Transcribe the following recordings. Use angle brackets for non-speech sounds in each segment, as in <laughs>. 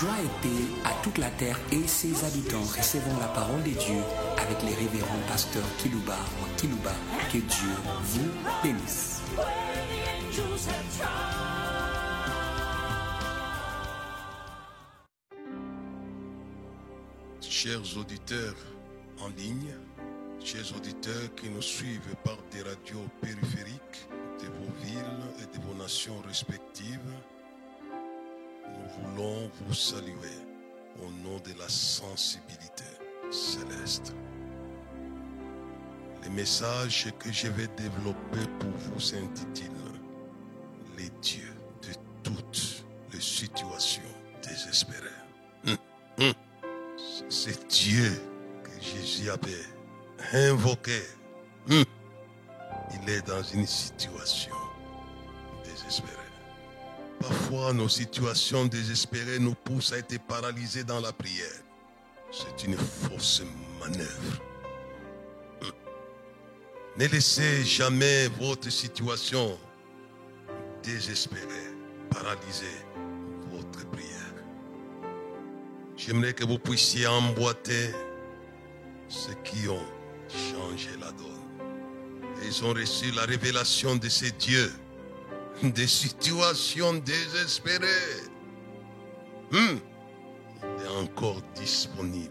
Joie et paix à toute la terre et ses habitants. Recevons la parole de Dieu avec les révérends pasteurs Kilouba ou Kilouba. Que Dieu vous bénisse. Chers auditeurs en ligne, chers auditeurs qui nous suivent par des radios périphériques de vos villes et de vos nations respectives, nous voulons vous saluer au nom de la sensibilité céleste. Le message que je vais développer pour vous s'intitule Les dieux de toutes les situations désespérées. Hum, hum. C'est Dieu que Jésus avait invoqué. Hum. Il est dans une situation désespérée. Parfois, nos situations désespérées nous poussent à être paralysés dans la prière. C'est une fausse manœuvre. Hum. Ne laissez jamais votre situation désespérée paralyser votre prière. J'aimerais que vous puissiez emboîter ceux qui ont changé la donne. Ils ont reçu la révélation de ces dieux, des situations désespérées. Hum, Il est encore disponible.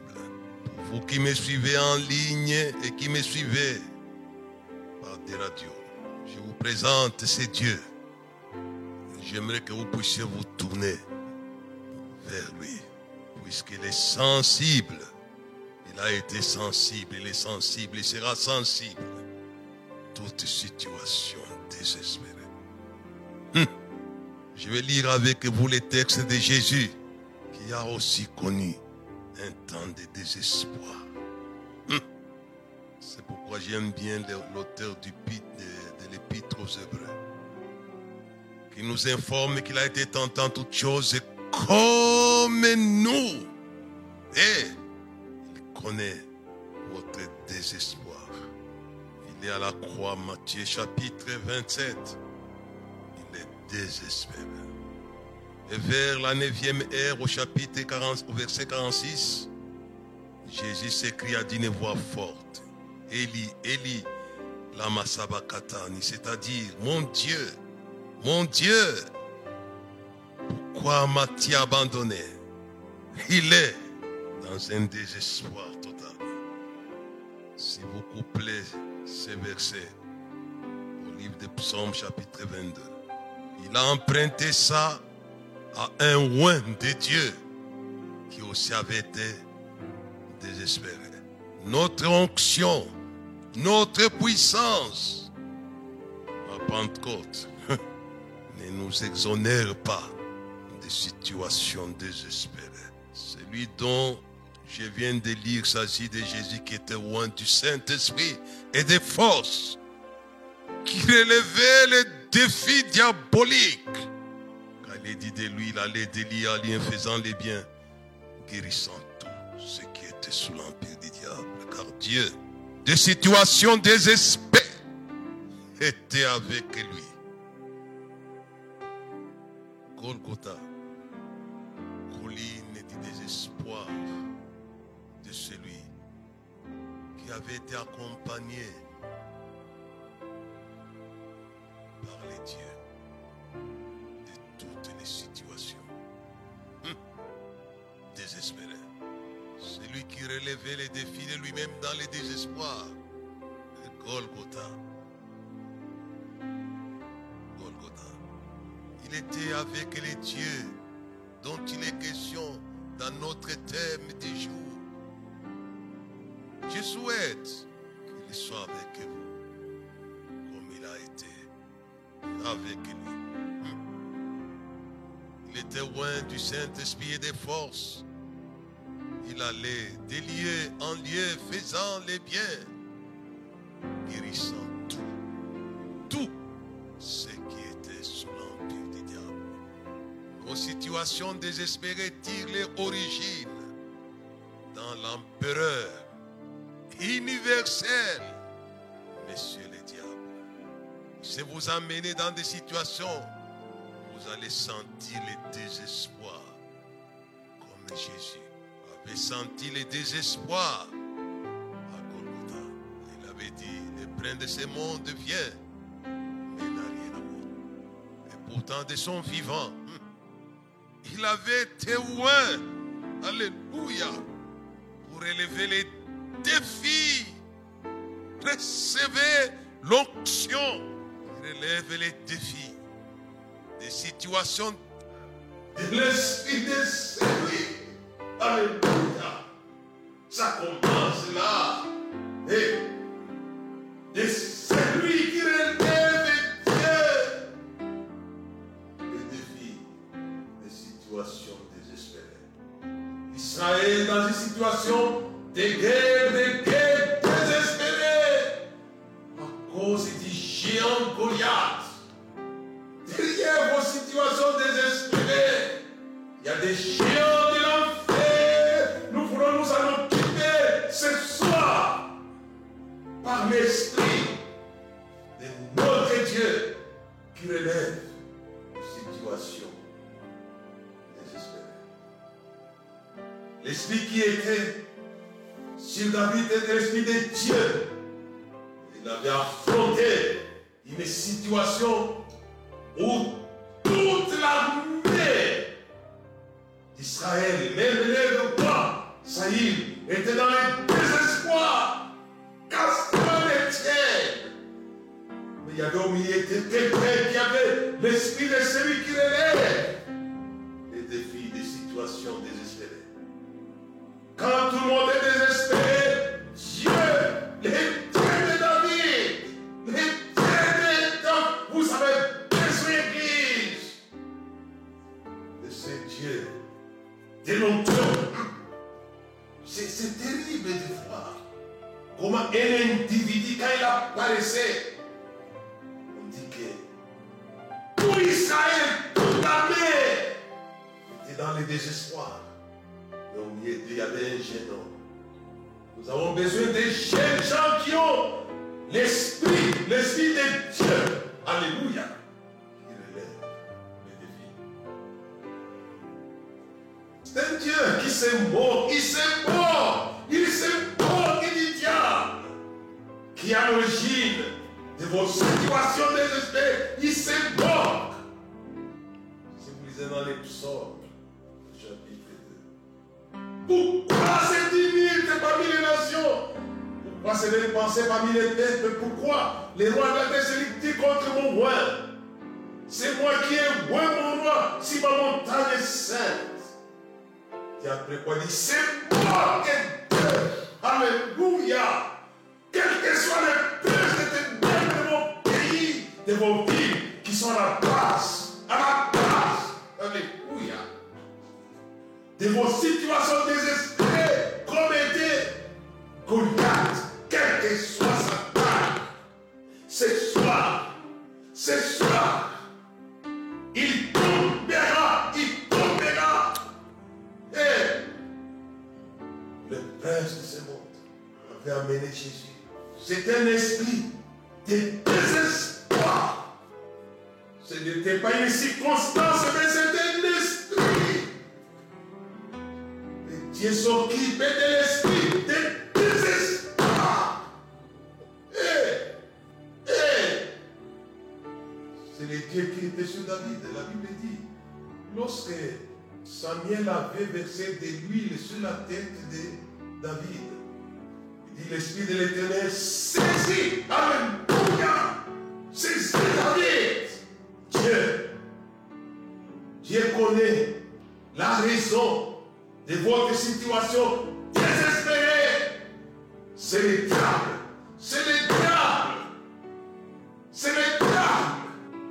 Pour vous qui me suivez en ligne et qui me suivez par des radios, je vous présente ces dieux. J'aimerais que vous puissiez vous tourner vers lui puisqu'il est sensible. Il a été sensible, il est sensible, il sera sensible. Toute situation désespérée. Hum. Je vais lire avec vous les textes de Jésus qui a aussi connu un temps de désespoir. Hum. C'est pourquoi j'aime bien l'auteur du de, de l'épître aux Hébreux qui nous informe qu'il a été tentant toutes choses comme nous. Et il connaît votre désespoir. Il est à la croix, Matthieu chapitre 27. Et vers la neuvième ère, au chapitre 40, au verset 46, Jésus s'écria d'une voix forte. Eli, Eli, lama c'est-à-dire, mon Dieu, mon Dieu, pourquoi m'as-tu abandonné? Il est dans un désespoir total. Si vous couplez ces versets au livre de Psaume chapitre 22, il a emprunté ça à un oin de Dieu qui aussi avait été désespéré. Notre onction, notre puissance à Pentecôte <laughs> ne nous exonère pas des situations désespérées. Celui dont je viens de lire s'agit de Jésus qui était loin du Saint-Esprit et des forces, qui relevait les défis diaboliques. Car il dit de lui, il allait délire en faisant les biens, guérissant tout ce qui était sous l'empire du diable. Car Dieu, des situations désespérées, était avec lui. Golgotha, colline du désespoir de celui qui avait été accompagné par les dieux de toutes les situations. Hum, Désespéré. Celui qui relevait les défis de lui-même dans. Le Golgotha. Golgotha. Il était avec les dieux dont il est question dans notre thème du jour. Je souhaite qu'il soit avec vous avec lui. Il était loin du Saint-Esprit et des forces. Il allait des lieux en lieu faisant les biens, guérissant tout, tout ce qui était sous l'empire du diable. Nos situations désespérées tirent les origines dans l'empereur universel. Si vous amenez dans des situations, vous allez sentir le désespoir. que Jésus avait senti le désespoir à Golgotha. Il avait dit, le prince de ce monde vient, mais n'a rien à voir. Et pourtant, de son vivant, il avait témoin, alléluia, pour élever les défis. Recevez l'onction relève les défis, des situations de l'esprit. Alléluia. Ça commence là. Et de celui qui relève Dieu. Les défis, des situations désespérées. Israël dans une situation de guerre, de guerre des géants de l'enfer. Nous voulons nous en occuper ce soir par l'Esprit de notre Dieu qui relève les situations désespérées. L'Esprit qui était sur David était l'Esprit de Dieu. Il avait affronté une situation où toute l'armée d'Israël, même les rois, Saïd, était dans le désespoir, cassant les tiers. Mais il y avait au milieu de qui avait l'esprit de celui qui relève les défis des situations désespérées. Quand tout le monde est désespéré, Dieu, les vous avez besoin d'église de ces l'onction. C'est terrible de voir comment un individu, quand il apparaissait, on dit que tout Israël, toute l'armée était dans le désespoir. Et au milieu d'eux, il y avait un jeune homme. Nous avons besoin de jeunes gens qui ont l'esprit, l'esprit de Dieu. Alléluia. S'est mort, il s'est mort, il s'est mort du diable, qui à l'origine de vos situations désespérées. Il s'est mort. Si vous lisez dans les psaumes, chapitre 2. Pourquoi parmi les nations? Pourquoi c'est des pensées parmi les peuples? Pourquoi les rois de la terre se limitent contre mon roi? C'est moi qui ai roi mon roi, si ma montagne est sainte. Et quoi il dit, c'est moi que Dieu, Alléluia, quel que soit le prince de ténèbres de mon pays, de vos villes, qui sont à la base, à la base, Alléluia. De vos situations désespérées, C'est le diable. C'est le diable. C'est le diable.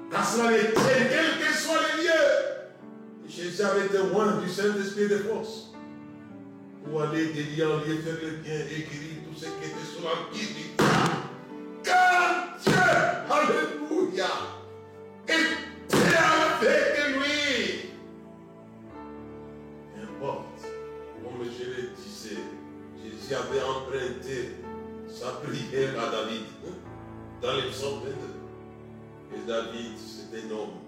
Car cela les quel que soit les lieux. Jésus avait témoin du Saint-Esprit de force. Pour aller de faire le bien et guérir tout ce qui était sous l'empire du diable. Car Dieu, Alléluia, était prière à David dans les psaumes 22. Et David, c'est un homme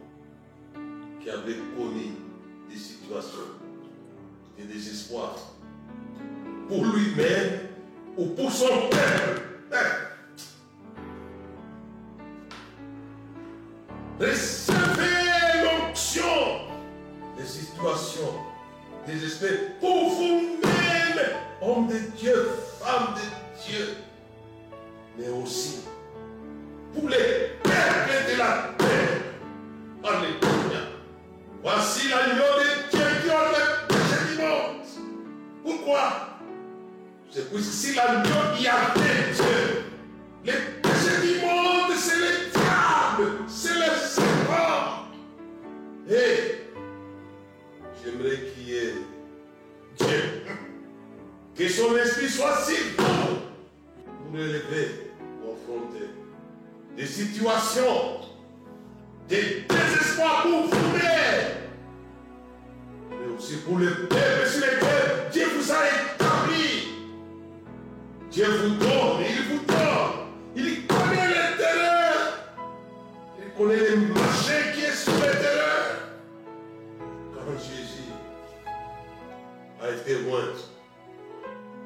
qui avait connu des situations de désespoir pour lui-même ou pour son peuple. Recevez l'onction des situations désespérées pour vous-même, homme de Dieu, femme de Dieu, Voici l'agneau de Dieu qui le péché du monde. Pourquoi C'est que si l'agneau y avait Dieu, les péchés du monde, c'est le diable, c'est le serpent. Et j'aimerais qu'il y ait Dieu. Que son esprit soit si bon pour élever, pour affronter des situations, des désespoirs pour vous-même, aussi pour le peuple sur lequel Dieu vous a établi. Dieu vous donne, il vous donne. Il connaît le terrain. Il connaît le marché qui est sur le terrain. Quand Jésus a été loin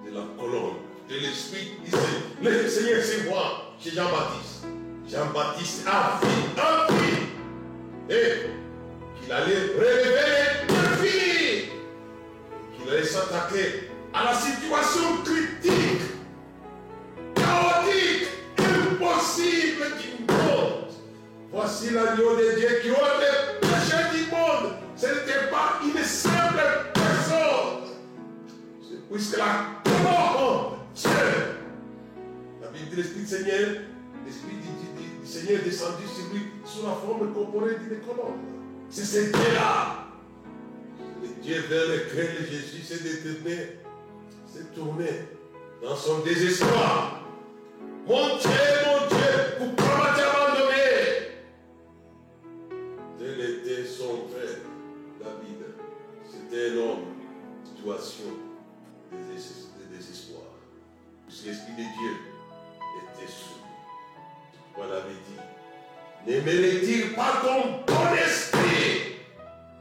de la colonne, de l'Esprit, il le Seigneur c'est moi, c'est Jean-Baptiste. Jean-Baptiste a vu, a vu, et qu'il allait révéler qu'il allait s'attaquer à la situation critique, chaotique, impossible du monde. Voici l'agneau de Dieu qui ôte les péchés du monde. Ce n'était pas une simple personne. C'est puisque la colonne, Dieu, la Bible dit l'Esprit du Seigneur, l'Esprit du, Seigneur est descendu sur lui sous la forme corporelle d'une colonne. C'est ce Dieu-là. Vers lequel Jésus s'est détourné, s'est tourné dans son désespoir. Mon Dieu, mon Dieu, pourquoi m'as-tu abandonné? Tel était son père, David. C'était un homme, situation de déses- de désespoir. L'Esprit de Dieu était lui. Voilà avait dit, n'aimerait-il pas ton bon esprit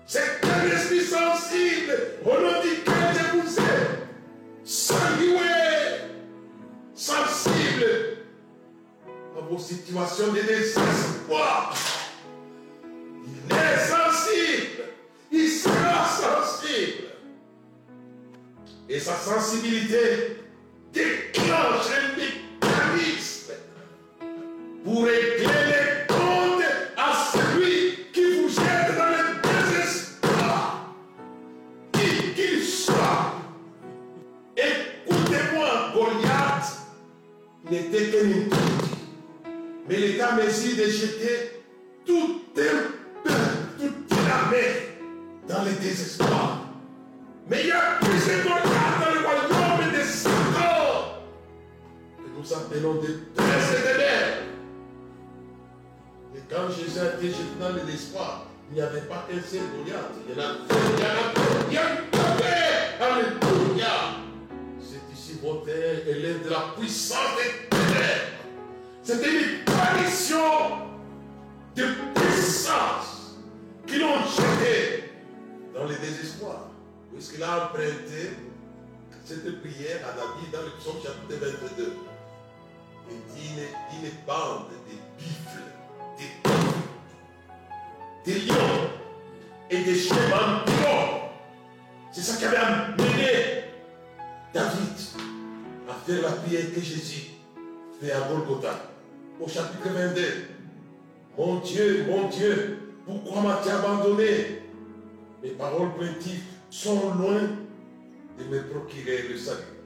C'est un esprit sensible au nom duquel je vous ai salué, sensible à vos situations de désespoir. Il est sensible, il sera sensible. Et sa sensibilité şiddeti C'est ça qui avait amené David à faire la prière que Jésus fait à Golgotha, au chapitre 22. Mon Dieu, mon Dieu, pourquoi m'as-tu abandonné? Mes paroles plaintives sont loin de me procurer le salut.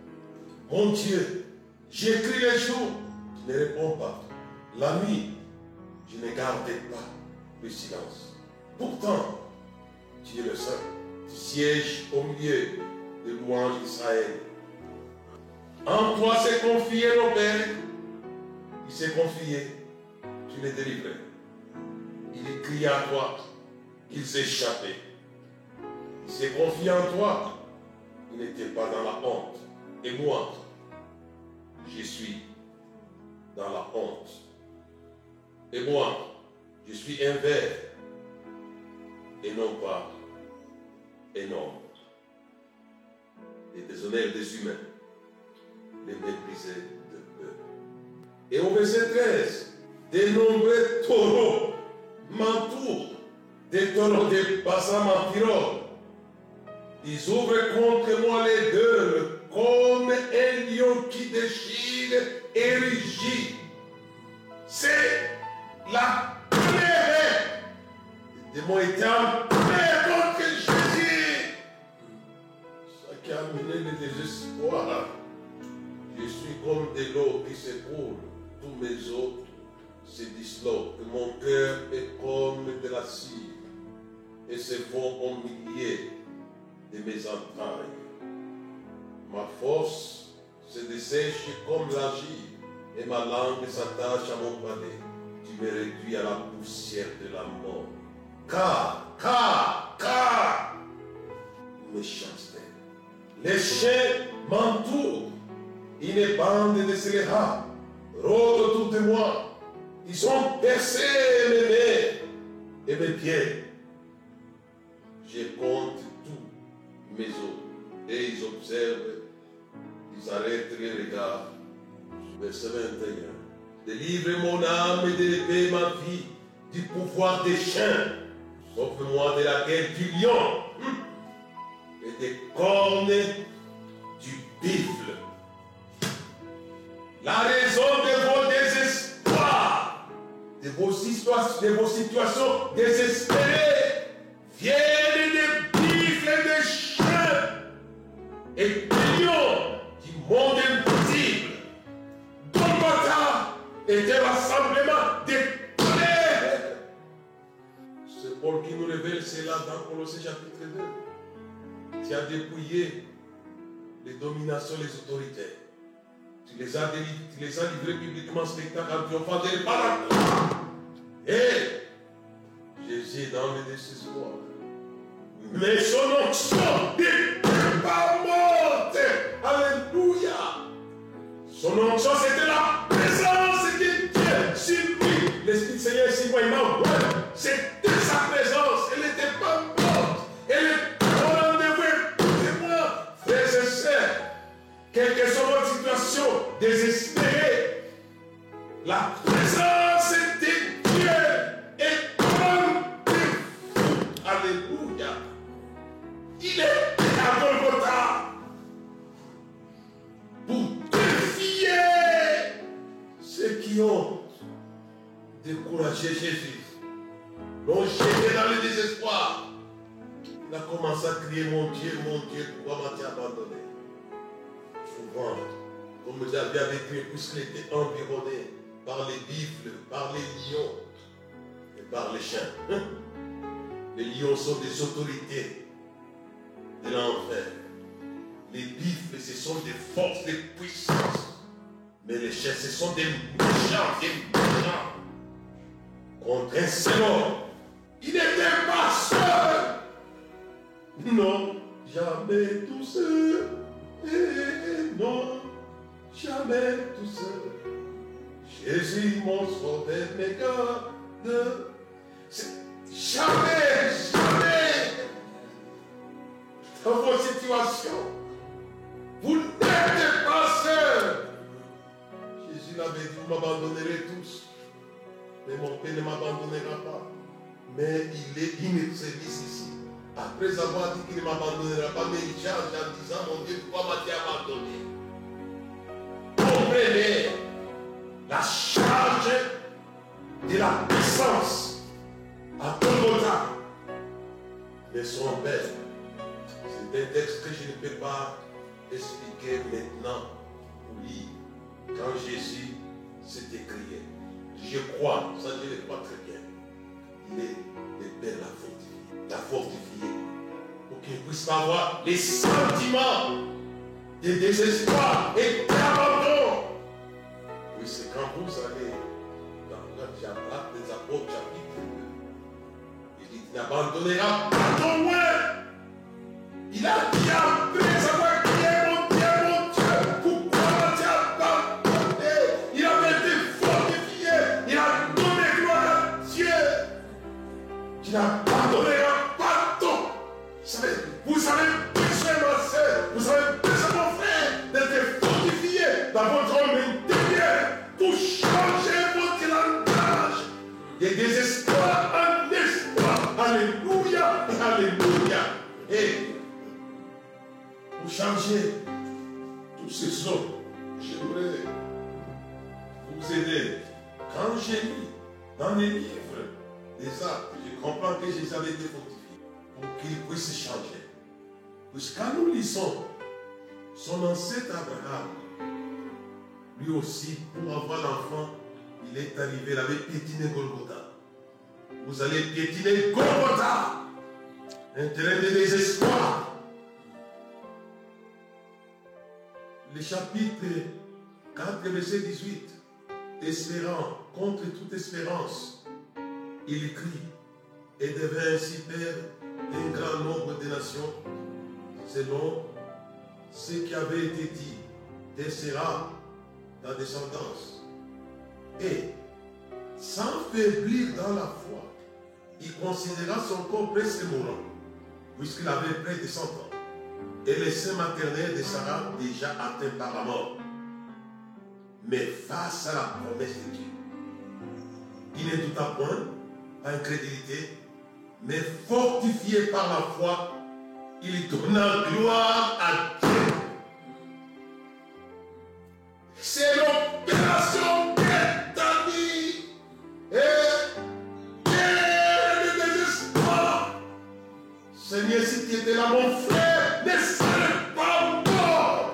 Mon Dieu, j'écris les jours, tu ne réponds pas. La nuit, je ne gardais pas le silence. Pourtant, tu es le Saint. Tu sièges au milieu de louanges d'Israël. En toi s'est confié nos pères. Il s'est confié. Tu les délivrais. Il cria à toi. Ils échappaient. Il s'est confié en toi. Il n'était pas dans la honte. Et moi, je suis dans la honte. Et moi, je suis un verre et non pas un homme. et déshonnèrent des humains, les méprisaient de peu. Et au verset 13, des nombreux taureaux m'entourent, des taureaux des bassins m'environnent. Ils ouvrent contre moi les gueules comme un lion qui déchire et rugit. C'est la colère. Les démons étaient Désespoir. Je suis comme de l'eau qui s'écoule. Tous mes os se disloquent. Mon cœur est comme de la cire et se fond au milieu de mes entrailles. Ma force se dessèche comme l'argile et ma langue s'attache à mon palais. Tu me réduis à la poussière de la mort. Car, car, car, méchanceté. Les chiens m'entourent. Une bande de scélérats rôde autour de moi. Ils ont percé mes mains et mes pieds. Je compte tous mes os et ils observent, ils arrêtent les regards. Verset 21. Délivre mon âme et délivre ma vie du pouvoir des chiens. Sauve-moi de la guerre du lion cornes du bifle. La raison de vos désespoirs, de vos, histoires, de vos situations désespérées, viennent des bifles et des chiens et des lions du monde invisible. Golgotha était rassemblement des colères. C'est Paul qui nous révèle cela dans Colossiens chapitre 2. Tu as dépouillé les dominations, les autorités. Tu les as, tu les as livrés publiquement spectacle en triomphant d'elle par la croix. Et Jésus est dans le désespoir. Mais son onction n'est pas morte. Alléluia. Son onction, c'était la présence de Dieu sur lui. L'Esprit Seigneur est sur moi, il m'a Quelle que soit votre situation désespérée, la présence dit, puisqu'il était environné par les bifles, par les lions et par les chiens. <laughs> Les lions sont des autorités de l'enfer. Les bifles, ce sont des forces, des puissances. Mais les chiens, ce sont des méchants, des méchants. Contre un seul homme, il n'était pas seul. Non, jamais tout seul. Eh, non, jamais tout seul. Jésus, mon sauveur, mes garde. Jamais, jamais dans vos situations, vous n'êtes pas seul. Jésus l'avait dit, vous m'abandonnerez tous, mais mon Père ne m'abandonnera pas. Mais il est in service ici. Après avoir dit qu'il ne m'abandonnera pas, mais il charge en disant, mon Dieu, pourquoi m'as-tu abandonné? La charge de la puissance à Golgotha. Mais son Père, c'est un texte que je ne peux pas expliquer maintenant. Oui, quand Jésus s'est écrié, je crois, ça ne crois très bien, il est le Père l'a fortifié, l'a pour qu'il puisse avoir les sentiments de désespoir et d'abandon. C'est quand vous allez dans chapitre des apôtres, chapitre 2, il dit, tu n'abandonneras pas ton. Il a dit Quand nous lisons son ancêtre Abraham, lui aussi, pour avoir l'enfant, il est arrivé, il avait piétiné Golgotha. Vous allez piétiner Golgotha, un terrain de désespoir. Le chapitre 4, verset 18, espérant contre toute espérance, il écrit et devint ainsi père d'un grand nombre de nations, selon ce qui avait été dit, descendra ta descendance. Et, sans faiblir dans la foi, il considéra son corps presque mourant, puisqu'il avait près de 100 ans, et le sein maternel de Sarah déjà atteint par la mort. Mais face à la promesse de Dieu, il n'est tout à point, par incrédulité, mais fortifié par la foi, il donna gloire à Dieu. C'est l'opération vie Et le désespoir. Seigneur, si tu étais là, mon frère, ne serait pas mort.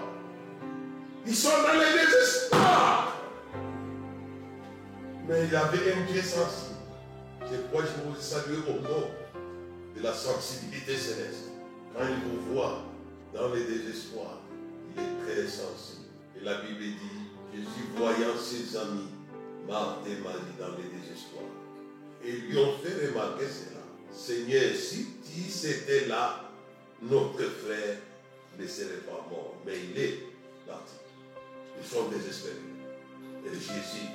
Ils sont dans le désespoir. Mais il avait un Dieu sensible. Crois que je vous salue au nom de la sensibilité céleste. Quand il vous voit dans le désespoir, il est très sensible. Et la Bible dit, Jésus voyant ses amis, Marthe et Marie dans le désespoir, et lui ont fait remarquer cela. Seigneur, si tu étais là, notre frère ne serait pas mort. Mais il est parti. Ils sont désespérés. Et Jésus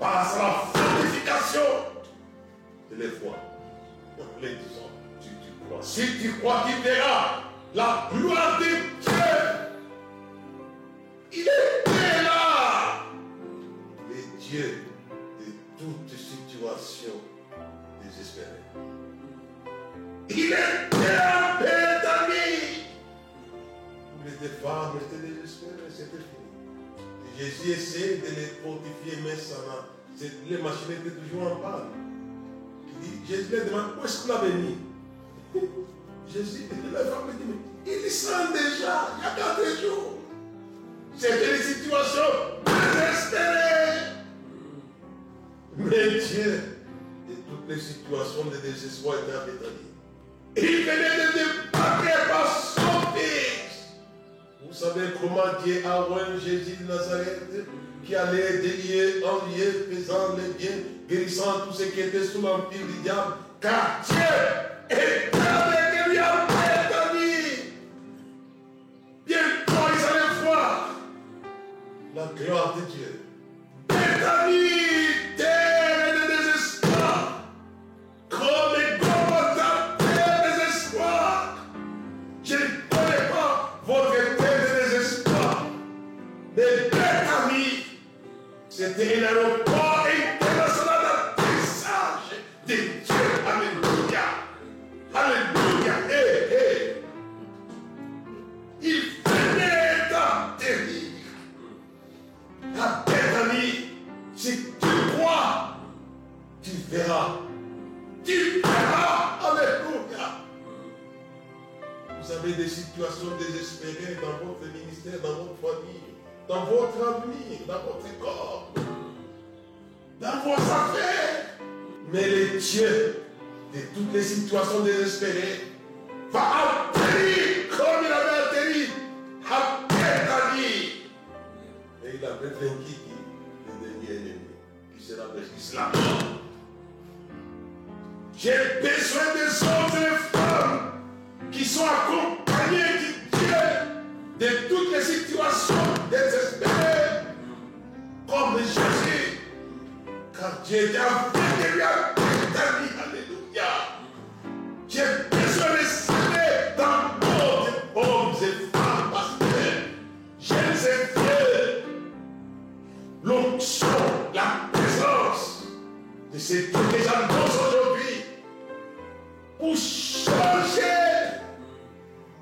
passe la fortification de les. En <laughs> les disant, si tu crois, tu verras la gloire de Dieu. Il était là. Le Dieu de toute situation désespérée. Il était en Bethanie. Où les femmes étaient désespérées, c'était fini. Jésus essayait de les fortifier, mais ça n'a. Les machines étaient toujours en panne. Jésus lui demande, où est-ce vous l'avez mis? Jésus, la femme dit, mais il sent déjà, il y a quatre jours. C'était une situation désespérée. Mais Dieu, de toutes les situations de désespoir, était à Bethanie. Il venait de débattre par son fils. Vous savez comment Dieu a oint Jésus de Nazareth qui allait délier, envier, faisant les biens, guérissant tout ce qui était sous l'empire du diable? Car Dieu est avec lui en Bethanie. Bientôt ils allaient voir la gloire de Dieu. Avait vaincu qui? Le dernier. J'ai besoin des hommes et des femmes qui sont accompagnés du Dieu de toutes les situations désespérées, comme Jésus. Car Dieu est c'est tout que j'annonce aujourd'hui pour changer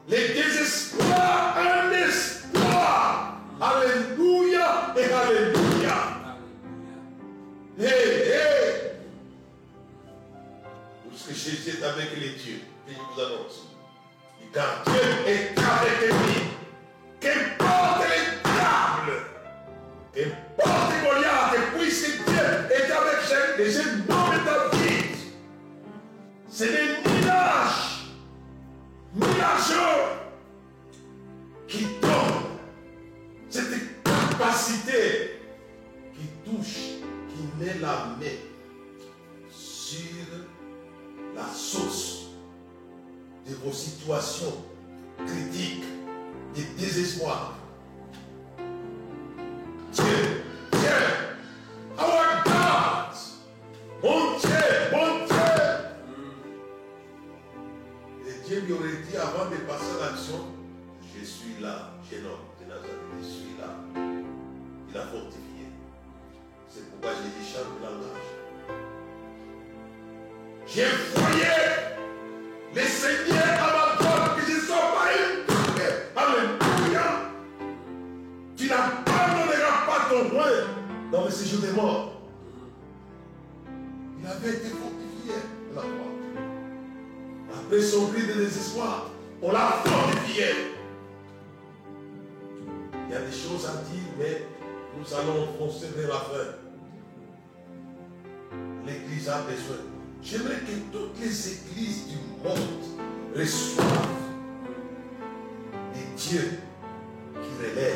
les désespoirs en espoir. Alléluia et Alléluia. Hé, hey, hey. Parce que Jésus est avec les dieux. Il vous annonce. Il garde Dieu nuageux, qui donnent cette capacité qui touche, qui met la main sur la source de vos situations critiques, J'aimerais que toutes les églises du monde reçoivent des dieux qui relèvent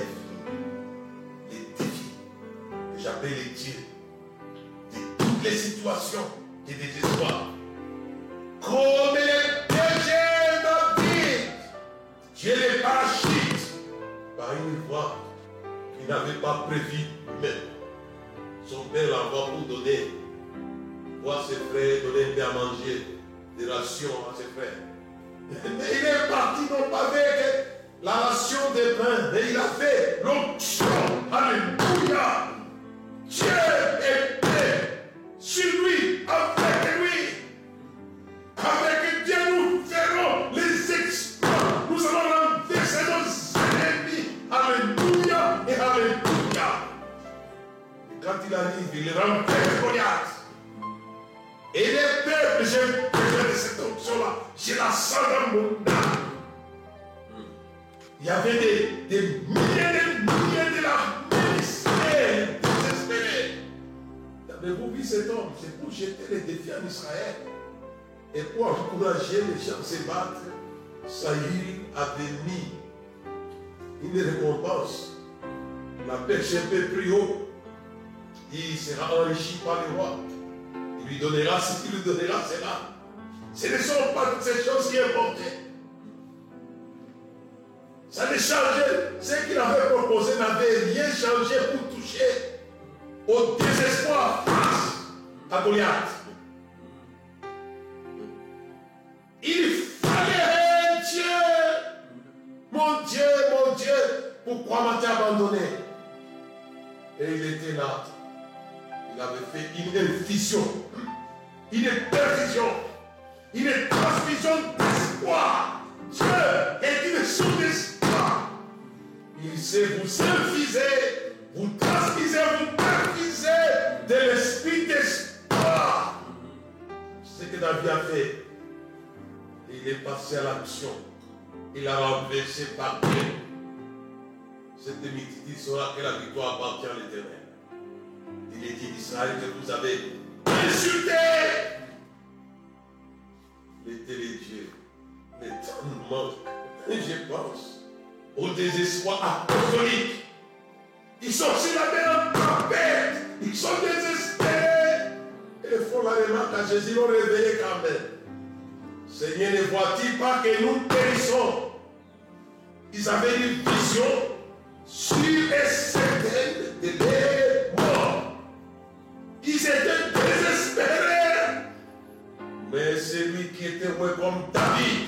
Cet homme C'est pour jeter les défis en Israël. Et pour encourager les gens à se battre, Saïl avait mis une récompense. La PGP plus haut. Il sera enrichi par les rois. Il lui donnera ce qu'il lui donnera, c'est là. Ce ne sont pas toutes ces choses qui importaient. Ça ne changeait. Ce qu'il avait proposé n'avait rien changé pour toucher au désespoir face à Goliath. Il fallait Dieu. Mon Dieu, mon Dieu, pourquoi m'as-tu abandonné? Et il était là. Il avait fait une infusion, une perfusion, une transmission d'espoir. Dieu est une source d'espoir. Il sait vous infuser, vous transmisez, vous perfusez de l'esprit d'espoir. Ce que David a fait, il est passé à l'action. Il a renversé par Dieu. Cette multitude saura que la victoire appartient à l'éternel. Il est dit d'Israël que vous avez insulté. Était les dieux. Mais tellement, je pense, au désespoir apostolique. Ils sont sur la mer en tempête. Ils sont désespérés. Et font la remarque à Jésus, l'ont réveillé quand même. Seigneur, ne vois-tu pas que nous périssons? Ils avaient une vision sûre et certaine de leur mort. Ils étaient désespérés. Mais celui qui était comme David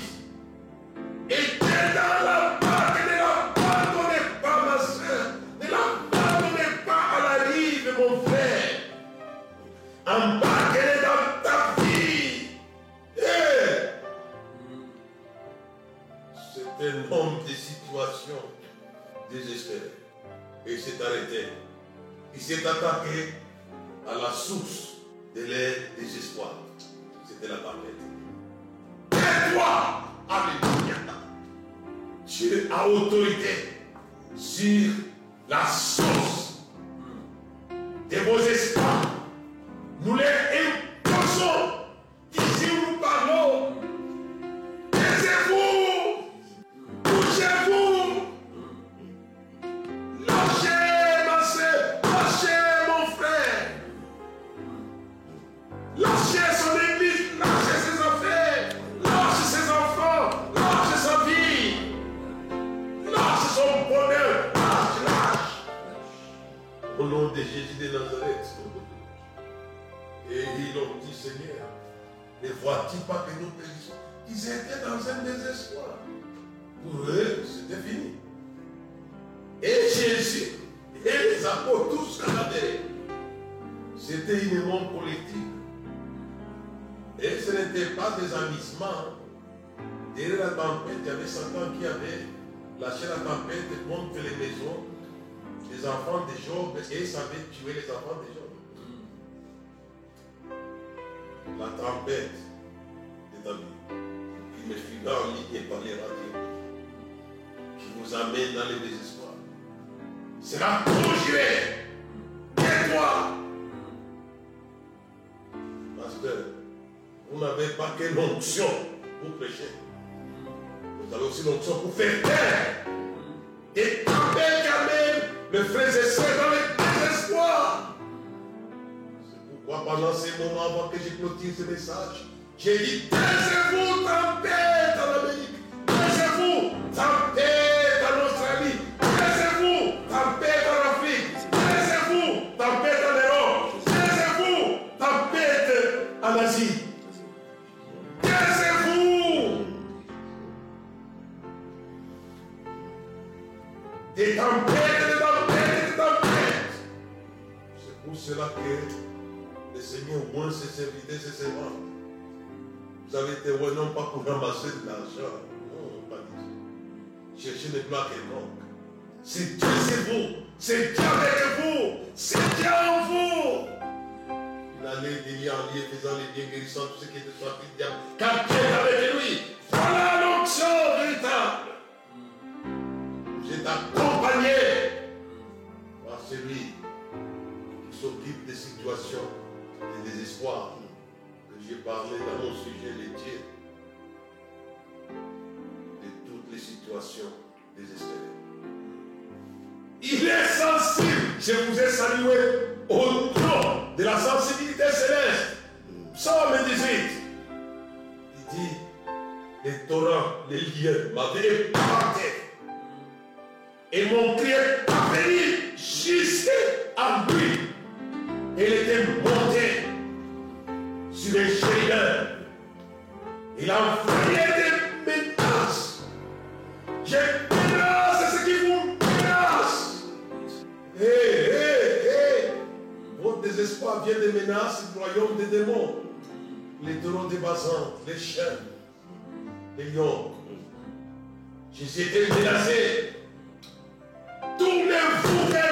de leur désespoir. C'était la tempête. Tais-toi Alléluia Dieu a autorité sur la source de vos espoirs. Des enfants de Job et ça avait tué les enfants de Job. La tempête est amis qui me suit en ligne par les radios, qui vous amène dans le désespoir. Sera conjuré. Tais-toi. Pasteur, vous n'avez pas que l'onction pour prêcher. Vous avez aussi l'onction pour faire taire. Et même mes frères et sœurs dans le désespoir. C'est pourquoi pendant ces moments, avant que je ce message, j'ai dit taisez-vous, en Amérique. Taisez-vous, tempête en Australie. Taisez-vous, tempête en Afrique. Taisez-vous, tempête en Europe. Taisez-vous, tempête en Asie. Taisez-vous. Des tempêtes, cela que le Seigneur moins ses serviteurs, ses servantes. Vous avez été ouais, non pas pour ramasser de l'argent. Non, pas du tout. Cherchez les gloires et manque. C'est Dieu, c'est vous. C'est Dieu avec vous. C'est Dieu en vous. Il allait des liens en lieu, faisant les biens guérissant tout ce qui était sorti du diable. Car Dieu est avec lui. Voilà l'onction véritable. Vous êtes accompagné par celui s'occupe des situations de désespoir que j'ai parlé dans mon sujet laitier de toutes les situations désespérées. Il est sensible. Je vous ai salué au nom de la sensibilité céleste. Psaume 18. Il dit, les torrents, les liens m'avaient épouvanté. Et mon cri est parvenu jusqu'à lui. Il était monté sur les chérubins. Il a envoyé des menaces. J'ai menace ce qui vous menace. Hé, hé, hé. Votre désespoir vient des menaces du royaume des démons. Les taureaux des basans, les chiens, les lions. Jésus était menacé. Tournez-vous vers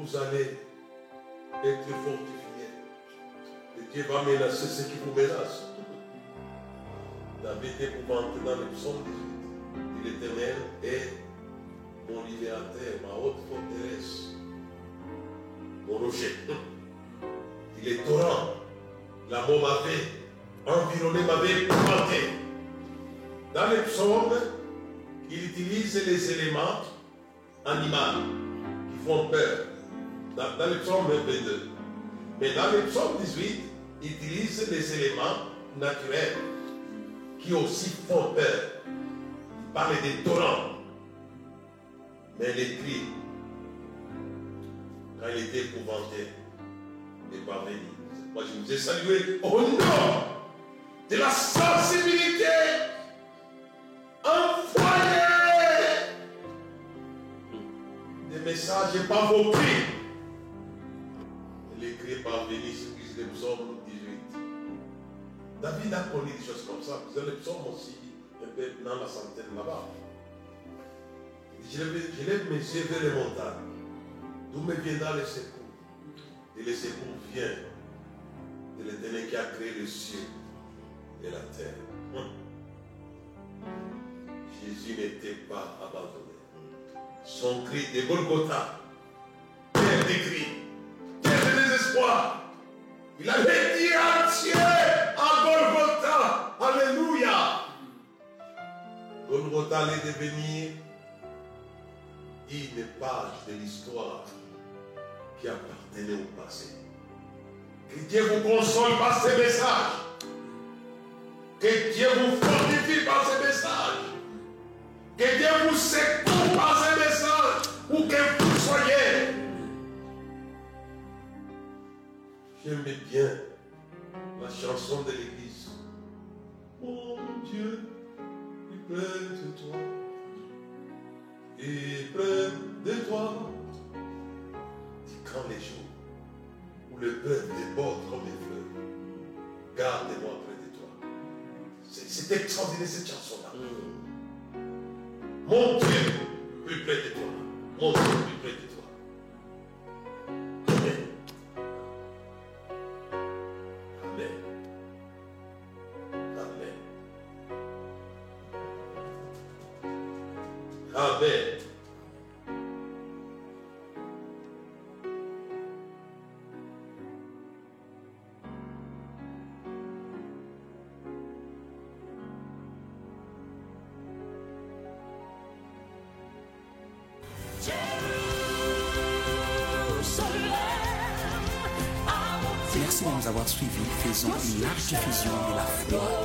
vous allez être fortifiés. Et Dieu va menacer ceux qui vous menacent. David épouvanté dans le psaume 18. dit, L'éternel est mon libérateur, ma haute forteresse, mon rocher. <laughs> Il est torrent. La mort m'avait environné, m'avait épouvanté. Dans les psaumes, il utilise les éléments animaux qui font peur. Dans, le psaume 22. Mais dans le psaume 18, il utilise les éléments naturels qui aussi font peur. Il parle des torrents. Mais les cris, quand il était épouvanté, n'est pas venu. Moi, je vous ai salué au nom de la sensibilité envoyée des messages pas vos cris. Les cris parvenus sur le psaume 18. David a connu des choses comme ça. Vous avez le psaume aussi, dans la centaine là-bas. Je lève, mes yeux vers les montagnes. D'où me viendra le secours Et le secours vient de l'éternel qui a créé le ciel et la terre. Jésus n'était pas abandonné. Son cri de Golgotha, terre de cris, Il avait dit entier à Golgotha. Alléluia. Golgotha allait devenir une page de l'histoire qui appartenait au passé. Que Dieu vous console par ces messages. Que Dieu vous fortifie par ces messages. Que Dieu vous secoue par ces messages. Où que vous soyez. J'aimais bien la chanson de l'église. Mon Dieu, il près de toi. Et près de toi. Dis quand les jours où le peuple déborde comme les fleuves, garde-moi près de toi. C'est c'est extraordinaire cette chanson-là. Mon Dieu, plus près de toi. Mon Dieu, large de la foi